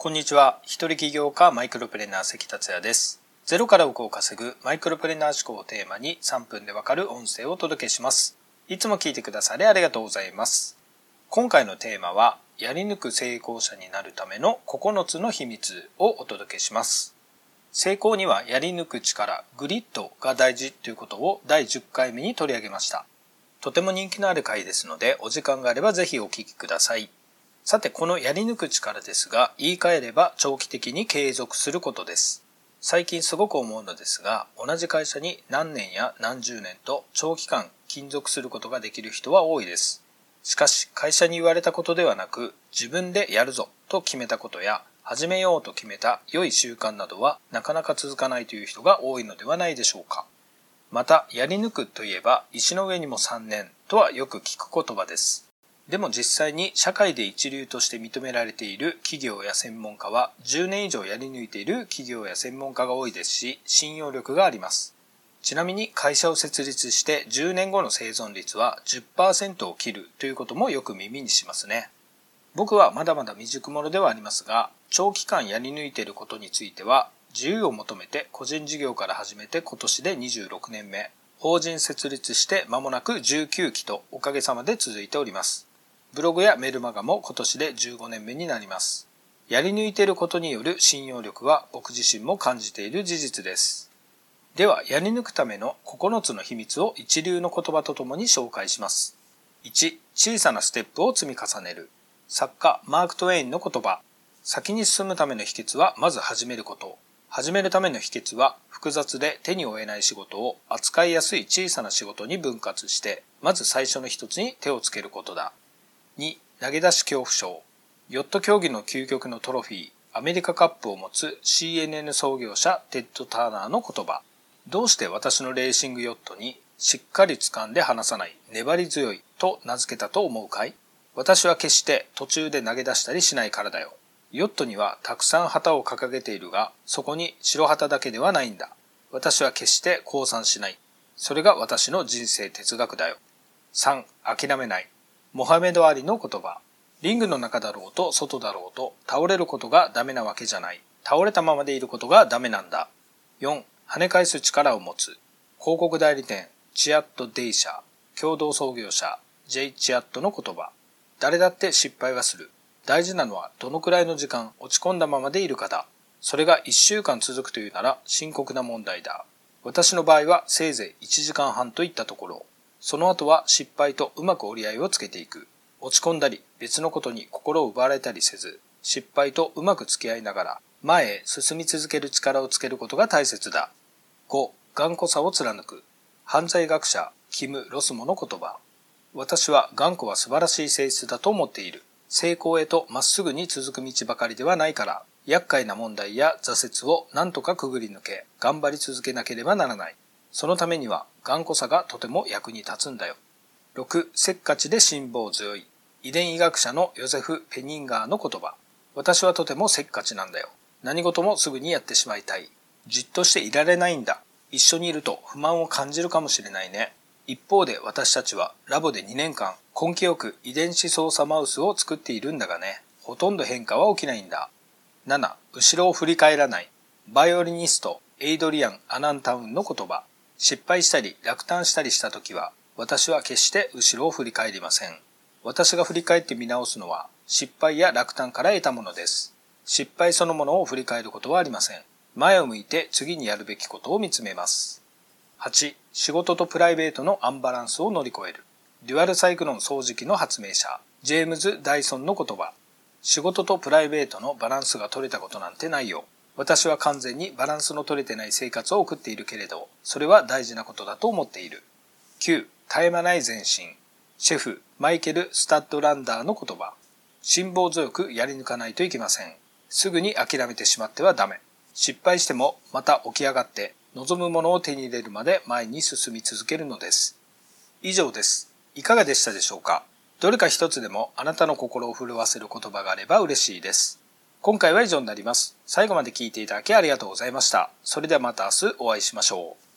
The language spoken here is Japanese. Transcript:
こんにちは。一人起業家マイクロプレーナー関達也です。ゼロから億を稼ぐマイクロプレーナー思考をテーマに3分でわかる音声をお届けします。いつも聞いてくださりありがとうございます。今回のテーマは、やり抜く成功者になるための9つの秘密をお届けします。成功にはやり抜く力、グリッドが大事ということを第10回目に取り上げました。とても人気のある回ですので、お時間があればぜひお聞きください。さて、このやり抜く力ですが、言い換えれば長期的に継続することです。最近すごく思うのですが、同じ会社に何年や何十年と長期間勤続することができる人は多いです。しかし、会社に言われたことではなく、自分でやるぞと決めたことや、始めようと決めた良い習慣などはなかなか続かないという人が多いのではないでしょうか。また、やり抜くといえば、石の上にも3年とはよく聞く言葉です。でも実際に社会で一流として認められている企業や専門家は10年以上やり抜いている企業や専門家が多いですし信用力があります。ちなみに会社を設立して10年後の生存率は10%を切るということもよく耳にしますね。僕はまだまだ未熟者ではありますが長期間やり抜いていることについては自由を求めて個人事業から始めて今年で26年目法人設立して間もなく19期とおかげさまで続いております。ブログやメルマガも今年で15年目になります。やり抜いていることによる信用力は僕自身も感じている事実です。では、やり抜くための9つの秘密を一流の言葉とともに紹介します。1、小さなステップを積み重ねる。作家、マーク・トウェインの言葉。先に進むための秘訣は、まず始めること。始めるための秘訣は、複雑で手に負えない仕事を扱いやすい小さな仕事に分割して、まず最初の一つに手をつけることだ。2、投げ出し恐怖症。ヨット競技の究極のトロフィー、アメリカカップを持つ CNN 創業者テッド・ターナーの言葉。どうして私のレーシングヨットにしっかり掴んで離さない粘り強いと名付けたと思うかい？私は決して途中で投げ出したりしないからだよ。ヨットにはたくさん旗を掲げているが、そこに白旗だけではないんだ。私は決して降参しない。それが私の人生哲学だよ。3. 諦めない。モハメド・アリの言葉。リングの中だろうと外だろうと倒れることがダメなわけじゃない。倒れたままでいることがダメなんだ。4. 跳ね返す力を持つ。広告代理店、チアット・デイ社、共同創業者、ジェイ・チアットの言葉。誰だって失敗はする。大事なのはどのくらいの時間落ち込んだままでいるかだ。それが1週間続くというなら深刻な問題だ。私の場合はせいぜい1時間半といったところ。その後は失敗とうまく折り合いをつけていく。落ち込んだり別のことに心を奪われたりせず、失敗とうまく付き合いながら前へ進み続ける力をつけることが大切だ。5. 頑固さを貫く。犯罪学者、キム・ロスモの言葉。私は頑固は素晴らしい性質だと思っている。成功へとまっすぐに続く道ばかりではないから、厄介な問題や挫折を何とかくぐり抜け、頑張り続けなければならない。そのためには頑固さがとても役に立つんだよ。6、せっかちで辛抱強い。遺伝医学者のヨゼフ・ペニンガーの言葉。私はとてもせっかちなんだよ。何事もすぐにやってしまいたい。じっとしていられないんだ。一緒にいると不満を感じるかもしれないね。一方で私たちはラボで2年間根気よく遺伝子操作マウスを作っているんだがね、ほとんど変化は起きないんだ。7、後ろを振り返らない。バイオリニスト、エイドリアン・アナンタウンの言葉。失敗したり落胆したりした時は、私は決して後ろを振り返りません。私が振り返って見直すのは、失敗や落胆から得たものです。失敗そのものを振り返ることはありません。前を向いて次にやるべきことを見つめます。8、仕事とプライベートのアンバランスを乗り越える。デュアルサイクロン掃除機の発明者、ジェームズ・ダイソンの言葉。仕事とプライベートのバランスが取れたことなんてないよ。私は完全にバランスの取れてない生活を送っているけれど、それは大事なことだと思っている。9、絶え間ない前進。シェフ、マイケル・スタッドランダーの言葉。辛抱強くやり抜かないといけません。すぐに諦めてしまってはダメ。失敗してもまた起き上がって望むものを手に入れるまで前に進み続けるのです。以上です。いかがでしたでしょうか？どれか一つでもあなたの心を震わせる言葉があれば嬉しいです。今回は以上になります。最後まで聞いていただきありがとうございました。それではまた明日お会いしましょう。